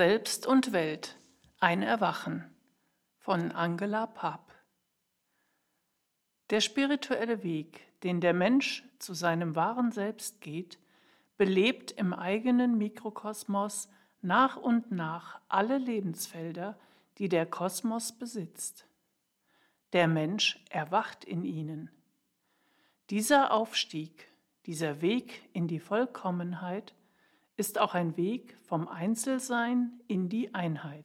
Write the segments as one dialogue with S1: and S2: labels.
S1: Selbst und Welt, ein Erwachen von Angela Papp. Der spirituelle Weg, den der Mensch zu seinem wahren Selbst geht, belebt im eigenen Mikrokosmos nach und nach alle Lebensfelder, die der Kosmos besitzt. Der Mensch erwacht in ihnen. Dieser Aufstieg, dieser Weg in die Vollkommenheit ist auch ein Weg vom Einzelsein in die Einheit.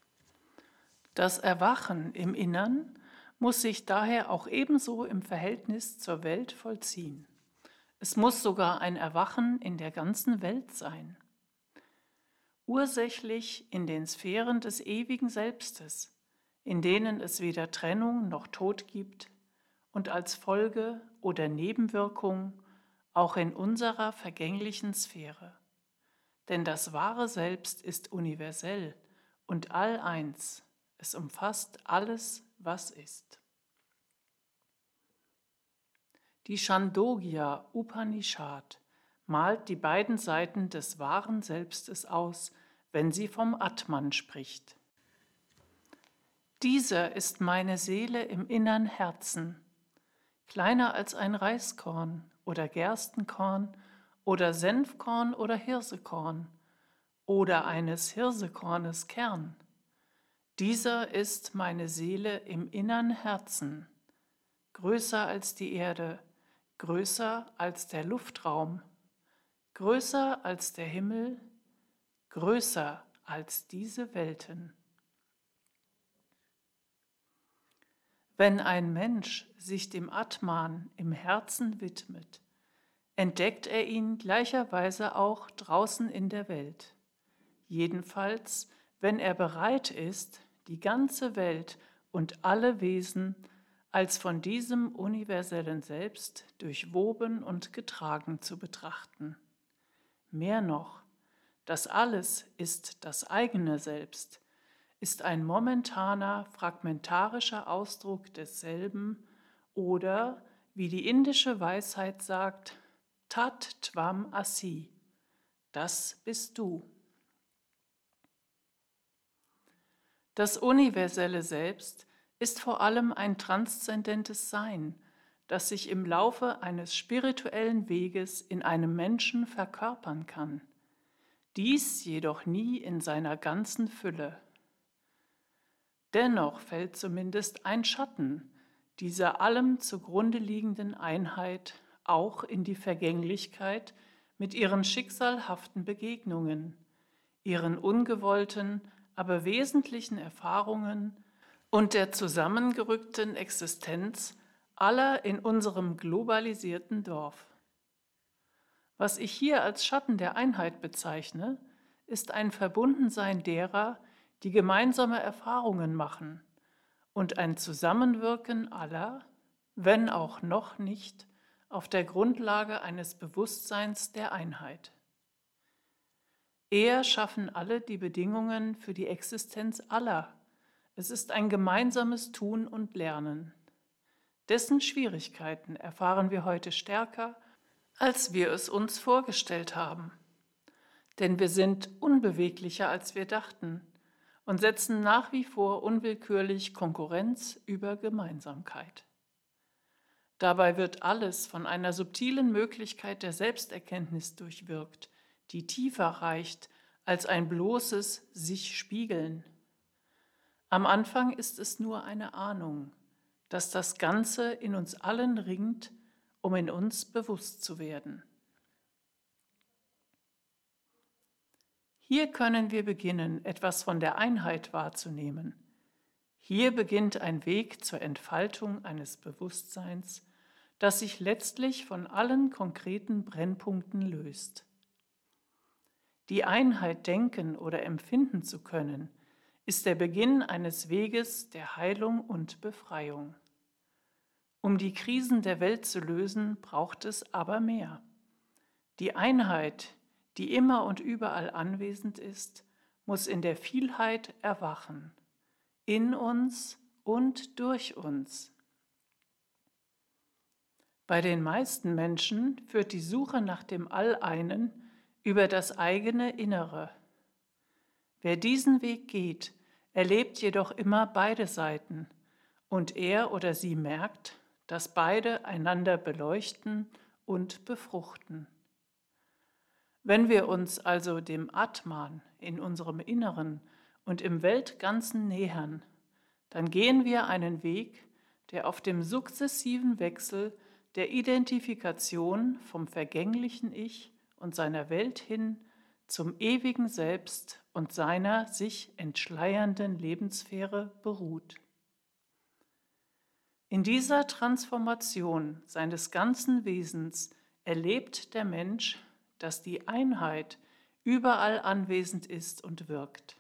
S1: Das Erwachen im Innern muss sich daher auch ebenso im Verhältnis zur Welt vollziehen. Es muss sogar ein Erwachen in der ganzen Welt sein. Ursächlich in den Sphären des ewigen Selbstes, in denen es weder Trennung noch Tod gibt und als Folge oder Nebenwirkung auch in unserer vergänglichen Sphäre denn das wahre Selbst ist universell und alleins. Es umfasst alles, was ist. Die Chandogya Upanishad malt die beiden Seiten des wahren Selbstes aus, wenn sie vom Atman spricht. Dieser ist meine Seele im innern Herzen, kleiner als ein Reiskorn oder Gerstenkorn oder Senfkorn oder Hirsekorn oder eines Hirsekornes Kern. Dieser ist meine Seele im innern Herzen, größer als die Erde, größer als der Luftraum, größer als der Himmel, größer als diese Welten. Wenn ein Mensch sich dem Atman im Herzen widmet, entdeckt er ihn gleicherweise auch draußen in der Welt. Jedenfalls, wenn er bereit ist, die ganze Welt und alle Wesen als von diesem universellen Selbst durchwoben und getragen zu betrachten. Mehr noch, das alles ist das eigene Selbst, ist ein momentaner, fragmentarischer Ausdruck desselben oder, wie die indische Weisheit sagt, Tat Tvam Asi, das bist du. Das universelle Selbst ist vor allem ein transzendentes Sein, das sich im Laufe eines spirituellen Weges in einem Menschen verkörpern kann, dies jedoch nie in seiner ganzen Fülle. Dennoch fällt zumindest ein Schatten dieser allem zugrunde liegenden Einheit auch in die Vergänglichkeit mit ihren schicksalhaften Begegnungen, ihren ungewollten, aber wesentlichen Erfahrungen und der zusammengerückten Existenz aller in unserem globalisierten Dorf. Was ich hier als Schatten der Einheit bezeichne, ist ein Verbundensein derer, die gemeinsame Erfahrungen machen und ein Zusammenwirken aller, wenn auch noch nicht, auf der Grundlage eines Bewusstseins der Einheit. Eher schaffen alle die Bedingungen für die Existenz aller. Es ist ein gemeinsames Tun und Lernen. Dessen Schwierigkeiten erfahren wir heute stärker, als wir es uns vorgestellt haben. Denn wir sind unbeweglicher, als wir dachten und setzen nach wie vor unwillkürlich Konkurrenz über Gemeinsamkeit. Dabei wird alles von einer subtilen Möglichkeit der Selbsterkenntnis durchwirkt, die tiefer reicht als ein bloßes sich spiegeln. Am Anfang ist es nur eine Ahnung, dass das Ganze in uns allen ringt, um in uns bewusst zu werden. Hier können wir beginnen, etwas von der Einheit wahrzunehmen. Hier beginnt ein Weg zur Entfaltung eines Bewusstseins, das sich letztlich von allen konkreten Brennpunkten löst. Die Einheit denken oder empfinden zu können, ist der Beginn eines Weges der Heilung und Befreiung. Um die Krisen der Welt zu lösen, braucht es aber mehr. Die Einheit, die immer und überall anwesend ist, muss in der Vielheit erwachen in uns und durch uns. Bei den meisten Menschen führt die Suche nach dem Alleinen über das eigene Innere. Wer diesen Weg geht, erlebt jedoch immer beide Seiten und er oder sie merkt, dass beide einander beleuchten und befruchten. Wenn wir uns also dem Atman in unserem Inneren und im Weltganzen nähern, dann gehen wir einen Weg, der auf dem sukzessiven Wechsel der Identifikation vom vergänglichen Ich und seiner Welt hin zum ewigen Selbst und seiner sich entschleiernden Lebenssphäre beruht. In dieser Transformation seines ganzen Wesens erlebt der Mensch dass die Einheit überall anwesend ist und wirkt.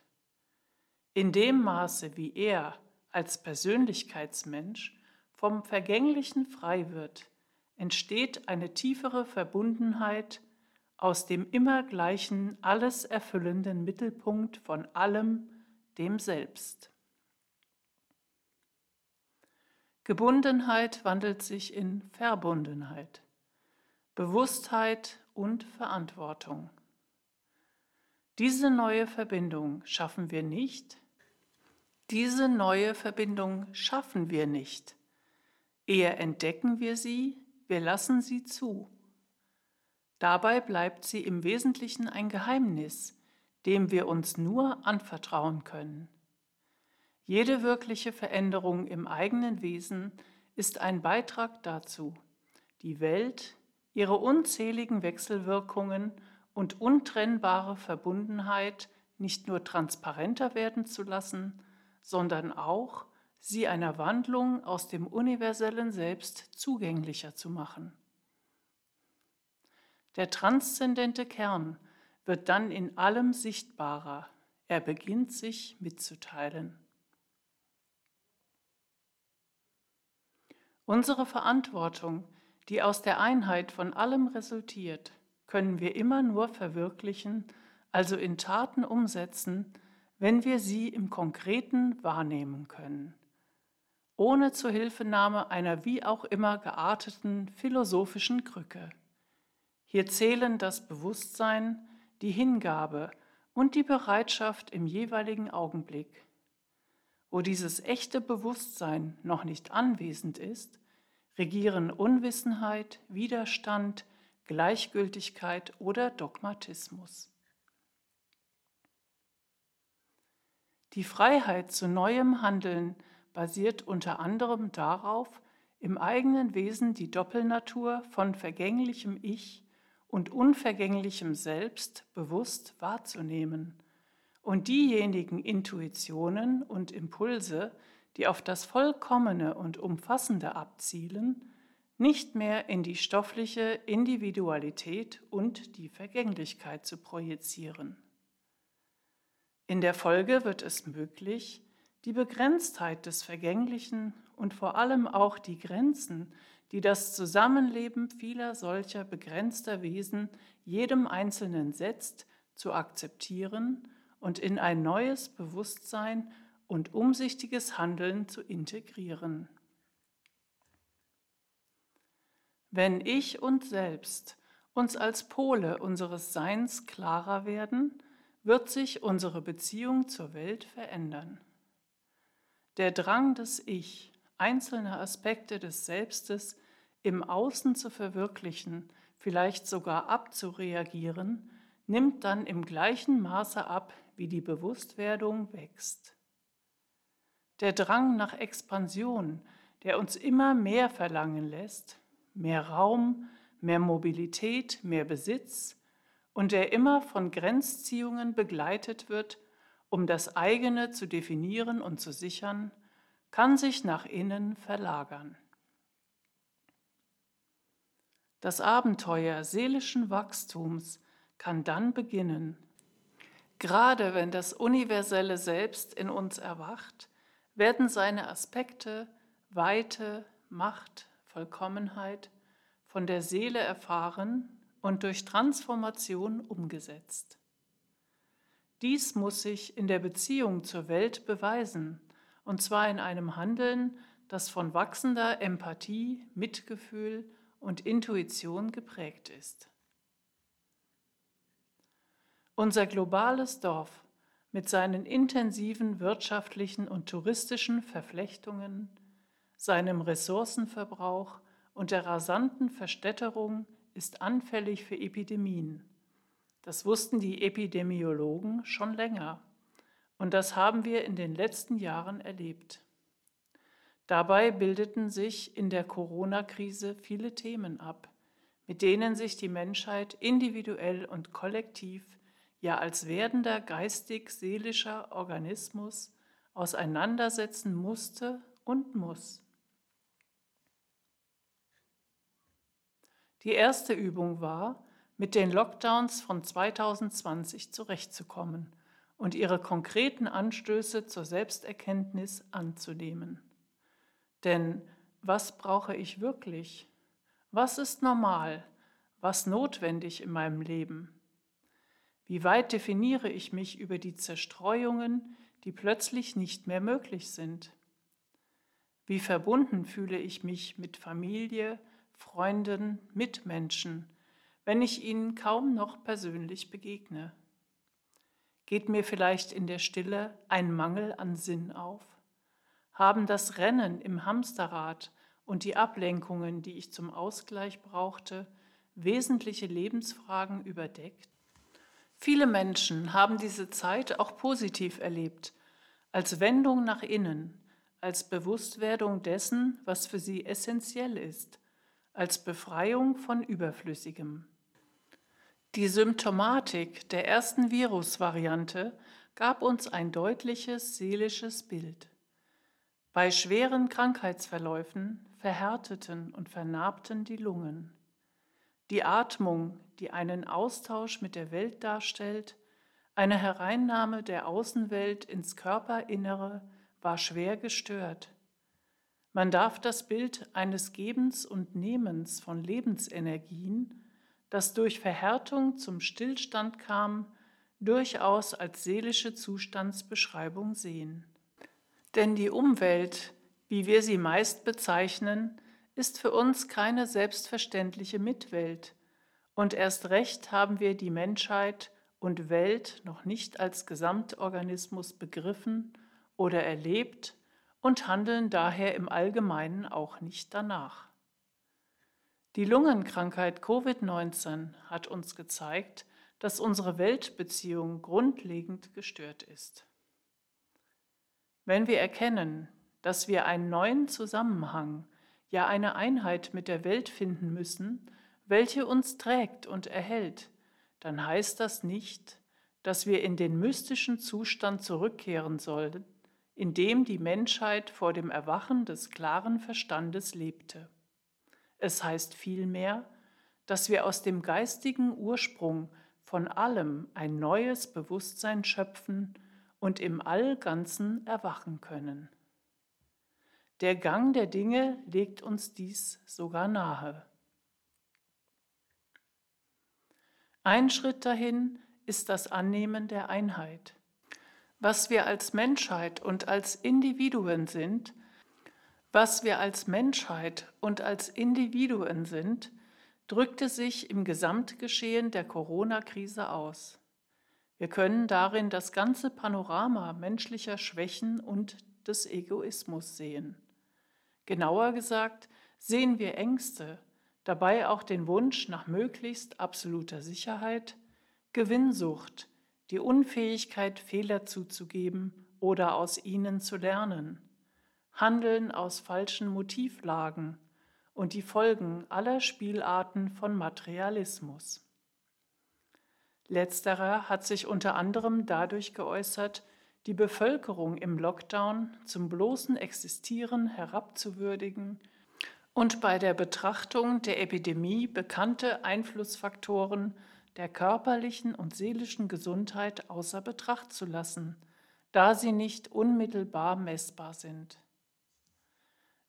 S1: In dem Maße, wie er als Persönlichkeitsmensch vom Vergänglichen frei wird, entsteht eine tiefere Verbundenheit aus dem immer gleichen, alles erfüllenden Mittelpunkt von allem, dem Selbst. Gebundenheit wandelt sich in Verbundenheit. Bewusstheit und Verantwortung. Diese neue Verbindung schaffen wir nicht. Diese neue Verbindung schaffen wir nicht. Eher entdecken wir sie, wir lassen sie zu. Dabei bleibt sie im Wesentlichen ein Geheimnis, dem wir uns nur anvertrauen können. Jede wirkliche Veränderung im eigenen Wesen ist ein Beitrag dazu, die Welt ihre unzähligen Wechselwirkungen und untrennbare Verbundenheit nicht nur transparenter werden zu lassen, sondern auch sie einer Wandlung aus dem universellen Selbst zugänglicher zu machen. Der transzendente Kern wird dann in allem sichtbarer, er beginnt sich mitzuteilen. Unsere Verantwortung die aus der Einheit von allem resultiert, können wir immer nur verwirklichen, also in Taten umsetzen, wenn wir sie im Konkreten wahrnehmen können, ohne Zuhilfenahme einer wie auch immer gearteten philosophischen Krücke. Hier zählen das Bewusstsein, die Hingabe und die Bereitschaft im jeweiligen Augenblick. Wo dieses echte Bewusstsein noch nicht anwesend ist, regieren Unwissenheit, Widerstand, Gleichgültigkeit oder Dogmatismus. Die Freiheit zu neuem Handeln basiert unter anderem darauf, im eigenen Wesen die Doppelnatur von vergänglichem Ich und unvergänglichem Selbst bewusst wahrzunehmen und diejenigen Intuitionen und Impulse, die auf das Vollkommene und Umfassende abzielen, nicht mehr in die stoffliche Individualität und die Vergänglichkeit zu projizieren. In der Folge wird es möglich, die Begrenztheit des Vergänglichen und vor allem auch die Grenzen, die das Zusammenleben vieler solcher begrenzter Wesen jedem Einzelnen setzt, zu akzeptieren und in ein neues Bewusstsein und umsichtiges Handeln zu integrieren. Wenn ich und selbst uns als Pole unseres Seins klarer werden, wird sich unsere Beziehung zur Welt verändern. Der Drang des Ich, einzelne Aspekte des Selbstes im Außen zu verwirklichen, vielleicht sogar abzureagieren, nimmt dann im gleichen Maße ab, wie die Bewusstwerdung wächst. Der Drang nach Expansion, der uns immer mehr verlangen lässt, mehr Raum, mehr Mobilität, mehr Besitz und der immer von Grenzziehungen begleitet wird, um das eigene zu definieren und zu sichern, kann sich nach innen verlagern. Das Abenteuer seelischen Wachstums kann dann beginnen. Gerade wenn das universelle Selbst in uns erwacht, werden seine Aspekte Weite, Macht, Vollkommenheit von der Seele erfahren und durch Transformation umgesetzt. Dies muss sich in der Beziehung zur Welt beweisen, und zwar in einem Handeln, das von wachsender Empathie, Mitgefühl und Intuition geprägt ist. Unser globales Dorf mit seinen intensiven wirtschaftlichen und touristischen Verflechtungen, seinem Ressourcenverbrauch und der rasanten Verstädterung ist anfällig für Epidemien. Das wussten die Epidemiologen schon länger und das haben wir in den letzten Jahren erlebt. Dabei bildeten sich in der Corona-Krise viele Themen ab, mit denen sich die Menschheit individuell und kollektiv ja als werdender geistig-seelischer Organismus auseinandersetzen musste und muss. Die erste Übung war, mit den Lockdowns von 2020 zurechtzukommen und ihre konkreten Anstöße zur Selbsterkenntnis anzunehmen. Denn was brauche ich wirklich? Was ist normal? Was notwendig in meinem Leben? Wie weit definiere ich mich über die Zerstreuungen, die plötzlich nicht mehr möglich sind? Wie verbunden fühle ich mich mit Familie, Freunden, Mitmenschen, wenn ich ihnen kaum noch persönlich begegne? Geht mir vielleicht in der Stille ein Mangel an Sinn auf? Haben das Rennen im Hamsterrad und die Ablenkungen, die ich zum Ausgleich brauchte, wesentliche Lebensfragen überdeckt? Viele Menschen haben diese Zeit auch positiv erlebt, als Wendung nach innen, als Bewusstwerdung dessen, was für sie essentiell ist, als Befreiung von Überflüssigem. Die Symptomatik der ersten Virusvariante gab uns ein deutliches seelisches Bild. Bei schweren Krankheitsverläufen verhärteten und vernarbten die Lungen. Die Atmung, die einen Austausch mit der Welt darstellt, eine Hereinnahme der Außenwelt ins Körperinnere, war schwer gestört. Man darf das Bild eines Gebens und Nehmens von Lebensenergien, das durch Verhärtung zum Stillstand kam, durchaus als seelische Zustandsbeschreibung sehen. Denn die Umwelt, wie wir sie meist bezeichnen, ist für uns keine selbstverständliche Mitwelt, und erst recht haben wir die Menschheit und Welt noch nicht als Gesamtorganismus begriffen oder erlebt und handeln daher im Allgemeinen auch nicht danach. Die Lungenkrankheit Covid-19 hat uns gezeigt, dass unsere Weltbeziehung grundlegend gestört ist. Wenn wir erkennen, dass wir einen neuen Zusammenhang ja eine Einheit mit der Welt finden müssen, welche uns trägt und erhält, dann heißt das nicht, dass wir in den mystischen Zustand zurückkehren sollen, in dem die Menschheit vor dem Erwachen des klaren Verstandes lebte. Es heißt vielmehr, dass wir aus dem geistigen Ursprung von allem ein neues Bewusstsein schöpfen und im Allganzen erwachen können. Der Gang der Dinge legt uns dies sogar nahe. Ein Schritt dahin ist das Annehmen der Einheit. Was wir als Menschheit und als Individuen sind, was wir als Menschheit und als Individuen sind, drückte sich im Gesamtgeschehen der Corona-Krise aus. Wir können darin das ganze Panorama menschlicher Schwächen und des Egoismus sehen. Genauer gesagt sehen wir Ängste, dabei auch den Wunsch nach möglichst absoluter Sicherheit, Gewinnsucht, die Unfähigkeit, Fehler zuzugeben oder aus ihnen zu lernen, Handeln aus falschen Motivlagen und die Folgen aller Spielarten von Materialismus. Letzterer hat sich unter anderem dadurch geäußert, die Bevölkerung im Lockdown zum bloßen Existieren herabzuwürdigen und bei der Betrachtung der Epidemie bekannte Einflussfaktoren der körperlichen und seelischen Gesundheit außer Betracht zu lassen, da sie nicht unmittelbar messbar sind.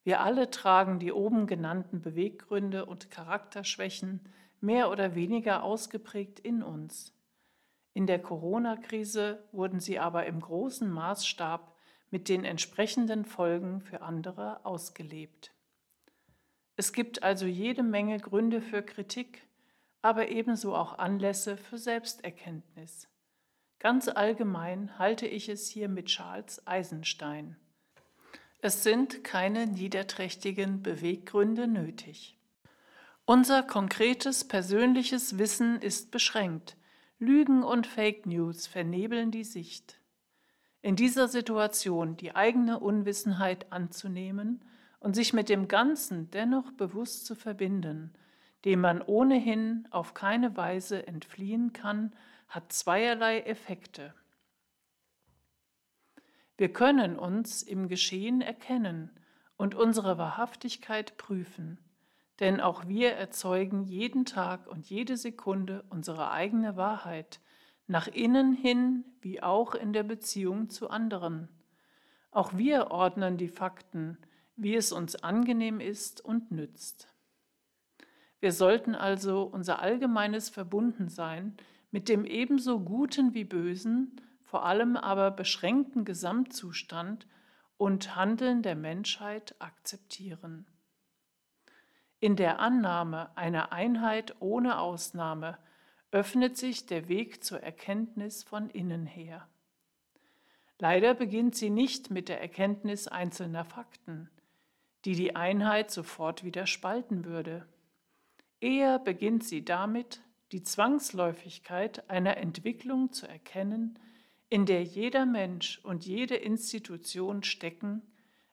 S1: Wir alle tragen die oben genannten Beweggründe und Charakterschwächen mehr oder weniger ausgeprägt in uns. In der Corona-Krise wurden sie aber im großen Maßstab mit den entsprechenden Folgen für andere ausgelebt. Es gibt also jede Menge Gründe für Kritik, aber ebenso auch Anlässe für Selbsterkenntnis. Ganz allgemein halte ich es hier mit Charles Eisenstein. Es sind keine niederträchtigen Beweggründe nötig. Unser konkretes persönliches Wissen ist beschränkt. Lügen und Fake News vernebeln die Sicht. In dieser Situation die eigene Unwissenheit anzunehmen und sich mit dem Ganzen dennoch bewusst zu verbinden, dem man ohnehin auf keine Weise entfliehen kann, hat zweierlei Effekte. Wir können uns im Geschehen erkennen und unsere Wahrhaftigkeit prüfen, denn auch wir erzeugen jeden Tag und jede Sekunde unsere eigene Wahrheit, nach innen hin wie auch in der Beziehung zu anderen. Auch wir ordnen die Fakten, wie es uns angenehm ist und nützt. Wir sollten also unser allgemeines Verbundensein mit dem ebenso guten wie bösen, vor allem aber beschränkten Gesamtzustand und Handeln der Menschheit akzeptieren. In der Annahme einer Einheit ohne Ausnahme öffnet sich der Weg zur Erkenntnis von innen her. Leider beginnt sie nicht mit der Erkenntnis einzelner Fakten, die die Einheit sofort wieder spalten würde. Eher beginnt sie damit, die Zwangsläufigkeit einer Entwicklung zu erkennen, in der jeder Mensch und jede Institution stecken,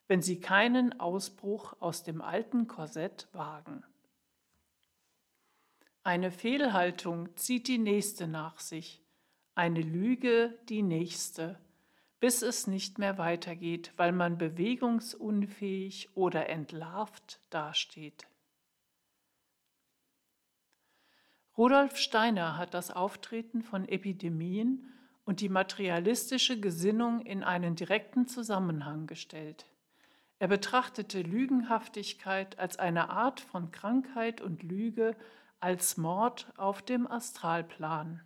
S1: wenn sie keinen Ausbruch aus dem alten Korsett wagen. Eine Fehlhaltung zieht die nächste nach sich, eine Lüge die nächste, bis es nicht mehr weitergeht, weil man bewegungsunfähig oder entlarvt dasteht. Rudolf Steiner hat das Auftreten von Epidemien und die materialistische Gesinnung in einen direkten Zusammenhang gestellt. Er betrachtete Lügenhaftigkeit als eine Art von Krankheit und Lüge als Mord auf dem Astralplan.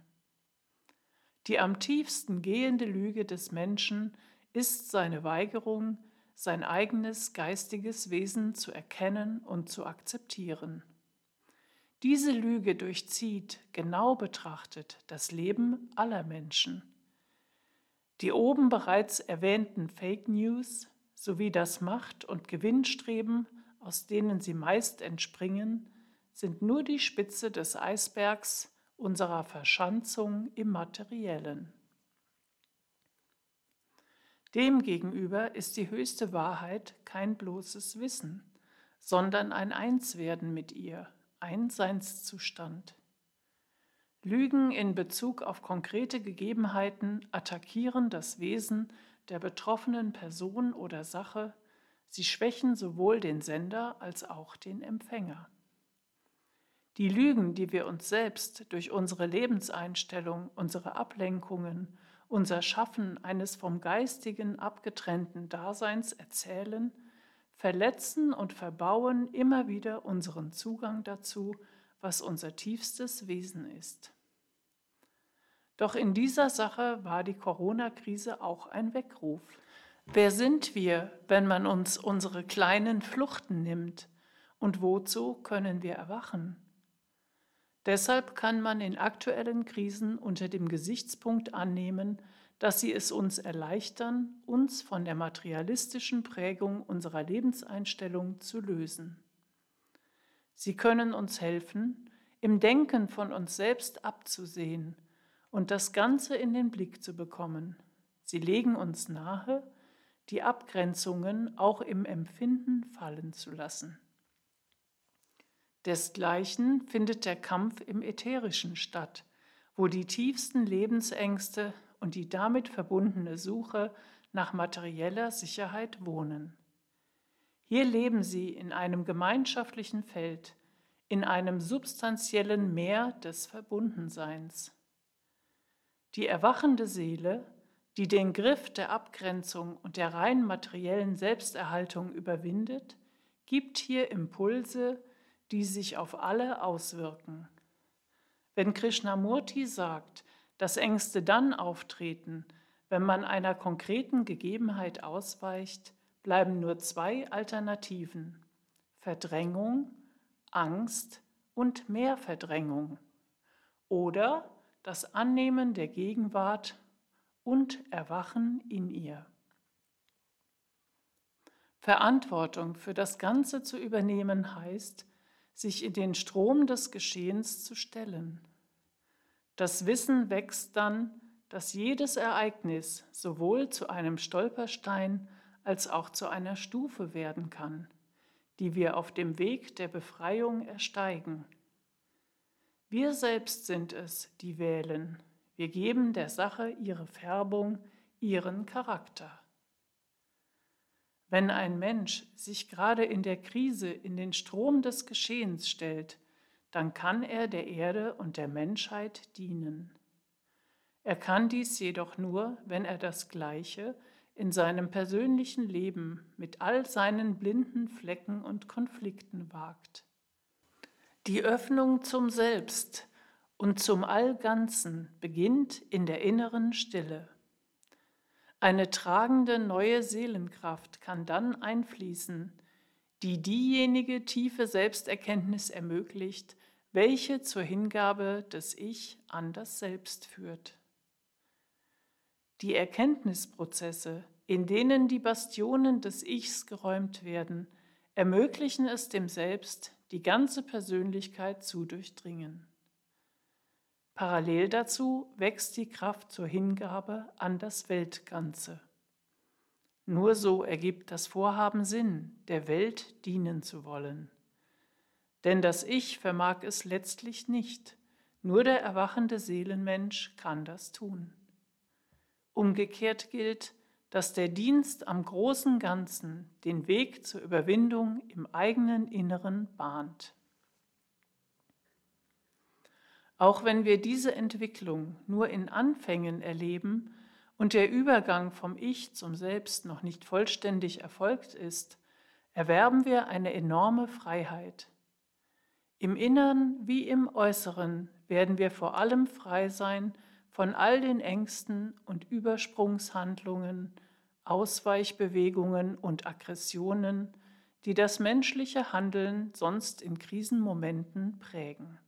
S1: Die am tiefsten gehende Lüge des Menschen ist seine Weigerung, sein eigenes geistiges Wesen zu erkennen und zu akzeptieren. Diese Lüge durchzieht, genau betrachtet, das Leben aller Menschen. Die oben bereits erwähnten Fake News sowie das Macht- und Gewinnstreben, aus denen sie meist entspringen, sind nur die Spitze des Eisbergs unserer Verschanzung im Materiellen. Demgegenüber ist die höchste Wahrheit kein bloßes Wissen, sondern ein Einswerden mit ihr, ein Seinszustand. Lügen in Bezug auf konkrete Gegebenheiten attackieren das Wesen der betroffenen Person oder Sache, sie schwächen sowohl den Sender als auch den Empfänger. Die Lügen, die wir uns selbst durch unsere Lebenseinstellung, unsere Ablenkungen, unser Schaffen eines vom Geistigen abgetrennten Daseins erzählen, verletzen und verbauen immer wieder unseren Zugang dazu, was unser tiefstes Wesen ist. Doch in dieser Sache war die Corona-Krise auch ein Weckruf. Wer sind wir, wenn man uns unsere kleinen Fluchten nimmt? Und wozu können wir erwachen? Deshalb kann man in aktuellen Krisen unter dem Gesichtspunkt annehmen, dass sie es uns erleichtern, uns von der materialistischen Prägung unserer Lebenseinstellung zu lösen. Sie können uns helfen, im Denken von uns selbst abzusehen und das Ganze in den Blick zu bekommen. Sie legen uns nahe, die Abgrenzungen auch im Empfinden fallen zu lassen. Desgleichen findet der Kampf im Ätherischen statt, wo die tiefsten Lebensängste und die damit verbundene Suche nach materieller Sicherheit wohnen. Hier leben sie in einem gemeinschaftlichen Feld, in einem substanziellen Meer des Verbundenseins. Die erwachende Seele, die den Griff der Abgrenzung und der rein materiellen Selbsterhaltung überwindet, gibt hier Impulse, die sich auf alle auswirken. Wenn Krishnamurti sagt, dass Ängste dann auftreten, wenn man einer konkreten Gegebenheit ausweicht, bleiben nur zwei Alternativen Verdrängung, Angst und mehr Verdrängung oder das Annehmen der Gegenwart und Erwachen in ihr. Verantwortung für das Ganze zu übernehmen heißt, sich in den Strom des Geschehens zu stellen. Das Wissen wächst dann, dass jedes Ereignis sowohl zu einem Stolperstein als auch zu einer Stufe werden kann, die wir auf dem Weg der Befreiung ersteigen. Wir selbst sind es, die wählen. Wir geben der Sache ihre Färbung, ihren Charakter. Wenn ein Mensch sich gerade in der Krise in den Strom des Geschehens stellt, dann kann er der Erde und der Menschheit dienen. Er kann dies jedoch nur, wenn er das Gleiche in seinem persönlichen Leben mit all seinen blinden Flecken und Konflikten wagt. Die Öffnung zum Selbst und zum Allganzen beginnt in der inneren Stille. Eine tragende neue Seelenkraft kann dann einfließen, die diejenige tiefe Selbsterkenntnis ermöglicht, welche zur Hingabe des Ich an das Selbst führt. Die Erkenntnisprozesse, in denen die Bastionen des Ichs geräumt werden, ermöglichen es dem Selbst, die ganze Persönlichkeit zu durchdringen. Parallel dazu wächst die Kraft zur Hingabe an das Weltganze. Nur so ergibt das Vorhaben Sinn, der Welt dienen zu wollen. Denn das Ich vermag es letztlich nicht, nur der erwachende Seelenmensch kann das tun. Umgekehrt gilt, dass der Dienst am großen Ganzen den Weg zur Überwindung im eigenen Inneren bahnt. Auch wenn wir diese Entwicklung nur in Anfängen erleben und der Übergang vom Ich zum Selbst noch nicht vollständig erfolgt ist, erwerben wir eine enorme Freiheit. Im Innern wie im Äußeren werden wir vor allem frei sein von all den Ängsten und Übersprungshandlungen, Ausweichbewegungen und Aggressionen, die das menschliche Handeln sonst in Krisenmomenten prägen.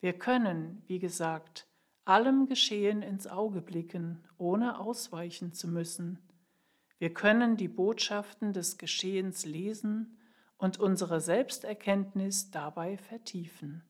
S1: Wir können, wie gesagt, allem Geschehen ins Auge blicken, ohne ausweichen zu müssen. Wir können die Botschaften des Geschehens lesen und unsere Selbsterkenntnis dabei vertiefen.